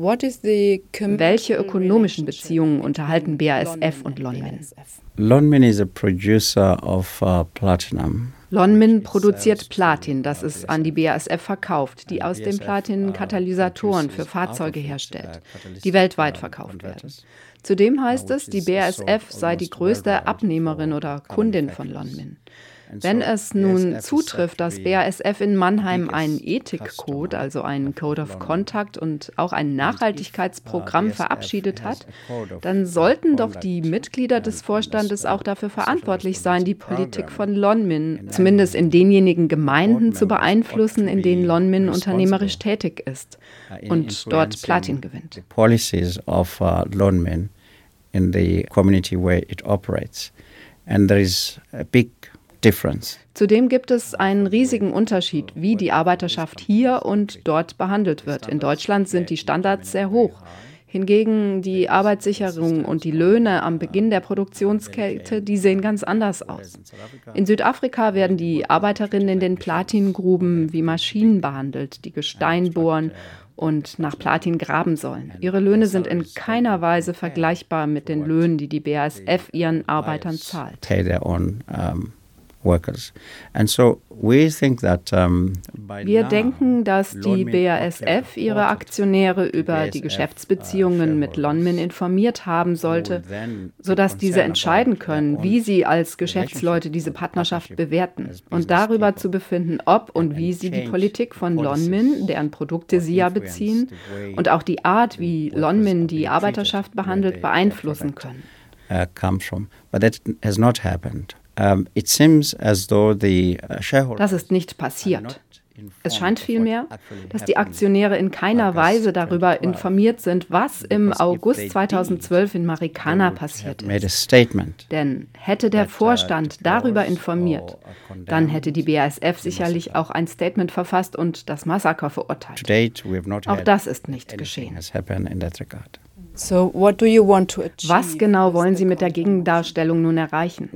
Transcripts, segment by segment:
Welche ökonomischen Beziehungen unterhalten BASF und Lonmin? Lonmin is a producer of uh, platinum. Lonmin produziert Platin, das es an die BASF verkauft, die aus dem Platin Katalysatoren für Fahrzeuge herstellt, die weltweit verkauft werden. Zudem heißt es, die BASF sei die größte Abnehmerin oder Kundin von Lonmin. Wenn es nun zutrifft, dass BASF in Mannheim einen Ethikcode, also einen Code of Contact und auch ein Nachhaltigkeitsprogramm verabschiedet hat, dann sollten doch die Mitglieder des Vorstandes auch dafür verantwortlich sein, die Politik von Lonmin, zumindest in denjenigen Gemeinden zu beeinflussen, in denen Lonmin unternehmerisch tätig ist und dort Platin gewinnt. Uh, Lonmin in the community where it operates. And there is a big difference. Zudem gibt es einen riesigen Unterschied, wie die Arbeiterschaft hier und dort behandelt wird. In Deutschland sind die Standards sehr hoch. Hingegen die Arbeitssicherung und die Löhne am Beginn der Produktionskette, die sehen ganz anders aus. In Südafrika werden die Arbeiterinnen in den Platingruben wie Maschinen behandelt, die Gestein bohren und nach Platin graben sollen. Ihre Löhne sind in keiner Weise vergleichbar mit den Löhnen, die die BASF ihren Arbeitern zahlt workers. And so we think that um, Wir denken, dass die BASF ihre Aktionäre über die uh, Geschäftsbeziehungen mit Lonmin informiert haben sollte, sodass diese entscheiden können, wie sie als Geschäftsleute diese Partnerschaft bewerten und darüber zu befinden, ob und wie sie die Politik von Lonmin, deren Produkte sie ja beziehen, und auch die Art, wie Lonmin die Arbeiterschaft behandelt, beeinflussen können. Uh, come from. But that has not happened. Uh, das ist nicht passiert. Es scheint vielmehr, dass die Aktionäre in keiner Weise darüber informiert sind, was im August 2012 in Marikana passiert ist. Denn hätte der uh, Vorstand darüber informiert, dann hätte die BASF sicherlich auch ein Statement verfasst und das Massaker verurteilt. Auch das ist nicht geschehen. Was genau wollen Sie mit der Gegendarstellung nun erreichen?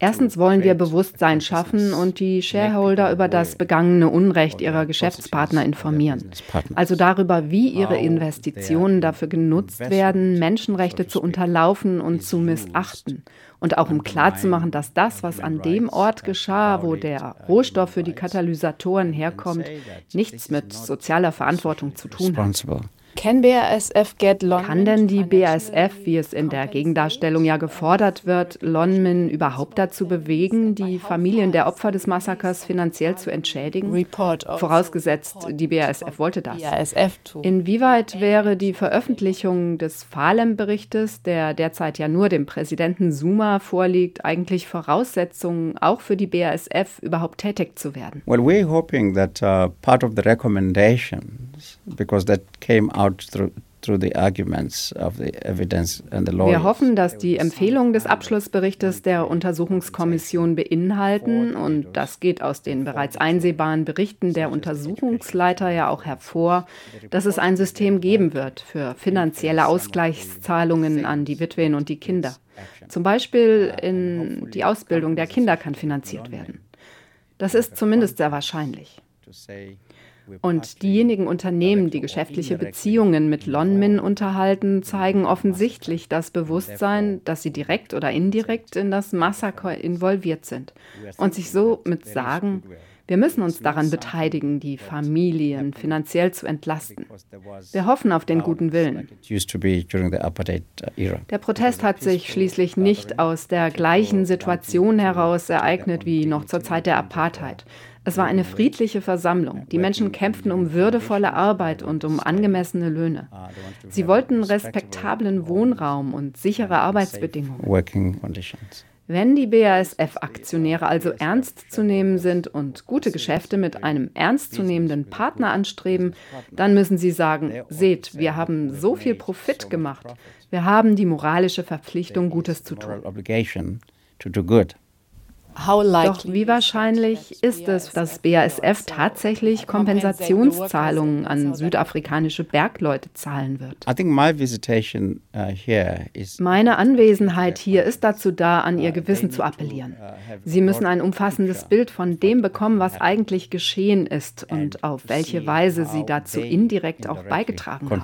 Erstens wollen wir Bewusstsein schaffen und die Shareholder über das begangene Unrecht ihrer Geschäftspartner informieren. Also darüber, wie ihre Investitionen dafür genutzt werden, Menschenrechte zu unterlaufen und zu missachten. Und auch um klarzumachen, dass das, was an dem Ort geschah, wo der Rohstoff für die Katalysatoren herkommt, nichts mit sozialer Verantwortung zu tun hat. Kann denn die BASF, wie es in der Gegendarstellung ja gefordert wird, Lonmin überhaupt dazu bewegen, die Familien der Opfer des Massakers finanziell zu entschädigen? Vorausgesetzt, die BASF wollte das. Inwieweit wäre die Veröffentlichung des Falem-Berichtes, der derzeit ja nur dem Präsidenten Zuma vorliegt, eigentlich Voraussetzung auch für die BASF überhaupt tätig zu werden? Well, we're hoping that uh, part of the recommendations, because that came out wir hoffen, dass die Empfehlungen des Abschlussberichtes der Untersuchungskommission beinhalten, und das geht aus den bereits einsehbaren Berichten der Untersuchungsleiter ja auch hervor, dass es ein System geben wird für finanzielle Ausgleichszahlungen an die Witwen und die Kinder. Zum Beispiel in die Ausbildung der Kinder kann finanziert werden. Das ist zumindest sehr wahrscheinlich. Und diejenigen Unternehmen, die geschäftliche Beziehungen mit Lonmin unterhalten, zeigen offensichtlich das Bewusstsein, dass sie direkt oder indirekt in das Massaker involviert sind und sich so mit sagen, wir müssen uns daran beteiligen, die Familien finanziell zu entlasten. Wir hoffen auf den guten Willen. Der Protest hat sich schließlich nicht aus der gleichen Situation heraus ereignet wie noch zur Zeit der Apartheid. Es war eine friedliche Versammlung. Die Menschen kämpften um würdevolle Arbeit und um angemessene Löhne. Sie wollten respektablen Wohnraum und sichere Arbeitsbedingungen. Wenn die BASF-Aktionäre also ernst zu nehmen sind und gute Geschäfte mit einem ernstzunehmenden Partner anstreben, dann müssen sie sagen, seht, wir haben so viel Profit gemacht. Wir haben die moralische Verpflichtung, Gutes zu tun. Doch wie wahrscheinlich ist es, dass BASF tatsächlich Kompensationszahlungen an südafrikanische Bergleute zahlen wird? Uh, Meine Anwesenheit hier ist dazu da, an ihr Gewissen zu appellieren. Sie müssen ein umfassendes Bild von dem bekommen, was eigentlich geschehen ist und auf welche Weise sie dazu indirekt auch beigetragen haben.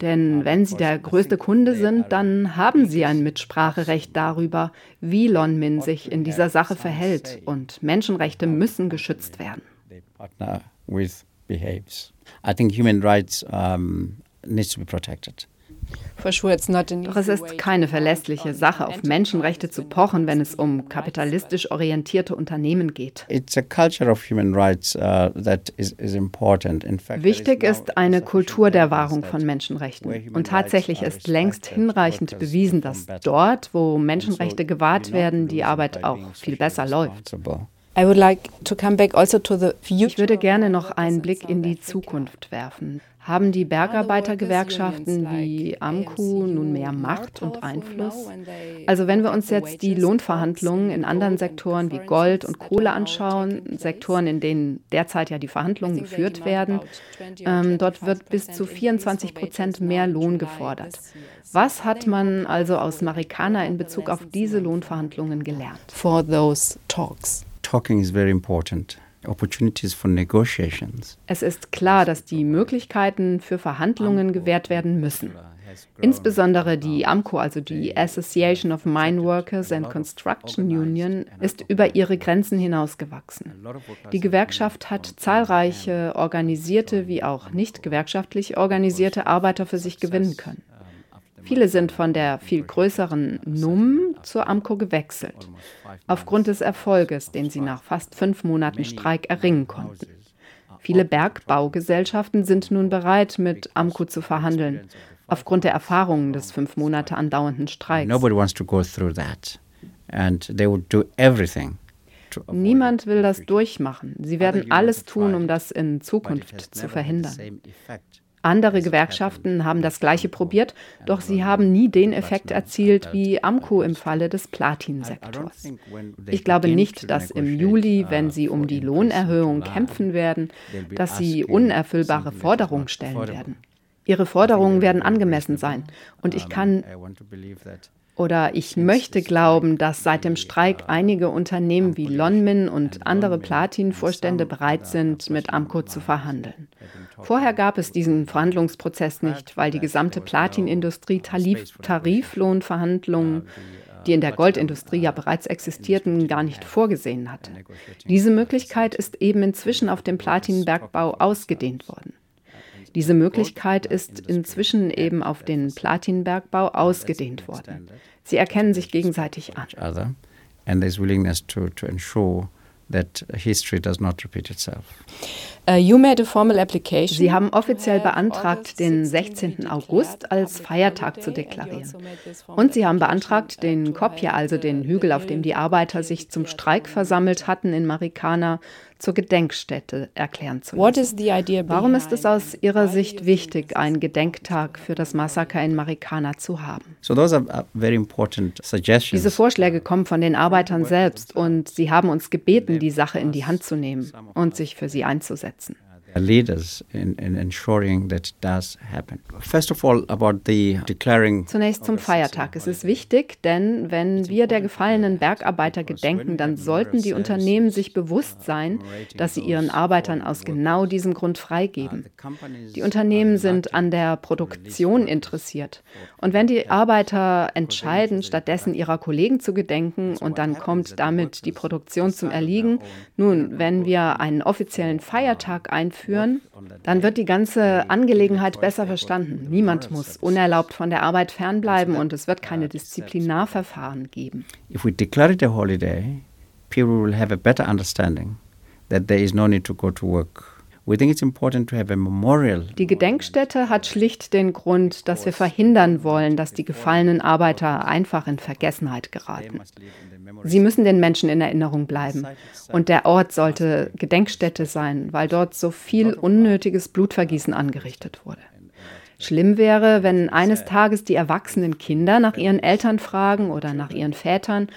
Denn wenn Sie der größte Kunde sind, dann haben Sie ein Mitspracherecht darüber, wie Lonmin sich in dieser Sache verhält. Und Menschenrechte müssen geschützt werden. I think human rights um, needs to be protected. Doch es ist keine verlässliche Sache, auf Menschenrechte zu pochen, wenn es um kapitalistisch orientierte Unternehmen geht. Uh, Wichtig ist eine Kultur der Wahrung von Menschenrechten. Und tatsächlich ist längst hinreichend bewiesen, dass dort, wo Menschenrechte gewahrt werden, die Arbeit auch viel besser läuft. Also ich würde gerne noch einen Blick in die Zukunft werfen. Haben die Bergarbeitergewerkschaften wie AMCU nun mehr Macht und Einfluss? Also wenn wir uns jetzt die Lohnverhandlungen in anderen Sektoren wie Gold und Kohle anschauen, Sektoren, in denen derzeit ja die Verhandlungen geführt werden, ähm, dort wird bis zu 24 Prozent mehr Lohn gefordert. Was hat man also aus Marikana in Bezug auf diese Lohnverhandlungen gelernt? For those talks. Talking is very important. Es ist klar, dass die Möglichkeiten für Verhandlungen gewährt werden müssen. Insbesondere die AMCO, also die Association of Mine Workers and Construction Union, ist über ihre Grenzen hinausgewachsen. Die Gewerkschaft hat zahlreiche organisierte wie auch nicht gewerkschaftlich organisierte Arbeiter für sich gewinnen können. Viele sind von der viel größeren NUM zur AMCO gewechselt, aufgrund des Erfolges, den sie nach fast fünf Monaten Streik erringen konnten. Viele Bergbaugesellschaften sind nun bereit, mit AMCO zu verhandeln, aufgrund der Erfahrungen des fünf Monate andauernden Streiks. Niemand will das durchmachen. Sie werden alles tun, um das in Zukunft zu verhindern. Andere Gewerkschaften haben das Gleiche probiert, doch sie haben nie den Effekt erzielt wie AMCO im Falle des Platinsektors. Ich glaube nicht, dass im Juli, wenn sie um die Lohnerhöhung kämpfen werden, dass sie unerfüllbare Forderungen stellen werden. Ihre Forderungen werden angemessen sein. Und ich kann oder ich möchte glauben, dass seit dem Streik einige Unternehmen wie Lonmin und andere Platin-Vorstände bereit sind, mit Amco zu verhandeln. Vorher gab es diesen Verhandlungsprozess nicht, weil die gesamte Platinindustrie Tarif Tariflohnverhandlungen die in der Goldindustrie ja bereits existierten, gar nicht vorgesehen hatte. Diese Möglichkeit ist eben inzwischen auf dem Platinbergbau ausgedehnt worden. Diese Möglichkeit ist inzwischen eben auf den Platinbergbau ausgedehnt worden. Sie erkennen sich gegenseitig an. Uh, Sie haben offiziell beantragt, den 16. August als Feiertag zu deklarieren. Und Sie haben beantragt, den Kopje, also den Hügel, auf dem die Arbeiter sich zum Streik versammelt hatten in Marikana, zur Gedenkstätte erklären zu lassen. Warum ist es aus Ihrer Sicht wichtig, einen Gedenktag für das Massaker in Marikana zu haben? Diese Vorschläge kommen von den Arbeitern selbst und sie haben uns gebeten, die Sache in die Hand zu nehmen und sich für sie einzusetzen leaders in, in ensuring that does happen. First of all, about the declaring Zunächst zum Feiertag. Es ist wichtig, denn wenn wir der gefallenen Bergarbeiter gedenken, dann sollten die Unternehmen sich bewusst sein, dass sie ihren Arbeitern aus genau diesem Grund freigeben. Die Unternehmen sind an der Produktion interessiert. Und wenn die Arbeiter entscheiden, stattdessen ihrer Kollegen zu gedenken und dann kommt damit die Produktion zum Erliegen, nun, wenn wir einen offiziellen Feiertag einführen, führen, dann wird die ganze Angelegenheit besser verstanden. Niemand muss unerlaubt von der Arbeit fernbleiben und es wird keine Disziplinarverfahren geben. If we declare it a holiday, people will have a better understanding that there is no need to go to work. Die Gedenkstätte hat schlicht den Grund, dass wir verhindern wollen, dass die gefallenen Arbeiter einfach in Vergessenheit geraten. Sie müssen den Menschen in Erinnerung bleiben. Und der Ort sollte Gedenkstätte sein, weil dort so viel unnötiges Blutvergießen angerichtet wurde. Schlimm wäre, wenn eines Tages die erwachsenen Kinder nach ihren Eltern fragen oder nach ihren Vätern.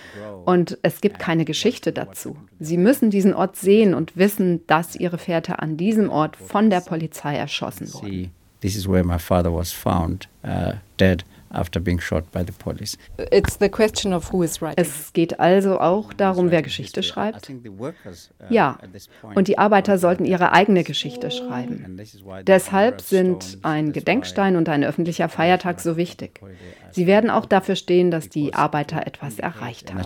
Und es gibt keine Geschichte dazu. Sie müssen diesen Ort sehen und wissen, dass ihre Väter an diesem Ort von der Polizei erschossen wurden. This is where my father was found, uh, dead after being shot by the police. It's the question of who is writing. Es geht also auch darum, wer Geschichte schreibt. Uh, ja, und die Arbeiter sollten ihre eigene Geschichte schreiben. Deshalb sind ein Gedenkstein und ein öffentlicher Feiertag so wichtig. Sie werden auch dafür stehen, dass die Arbeiter etwas erreicht haben.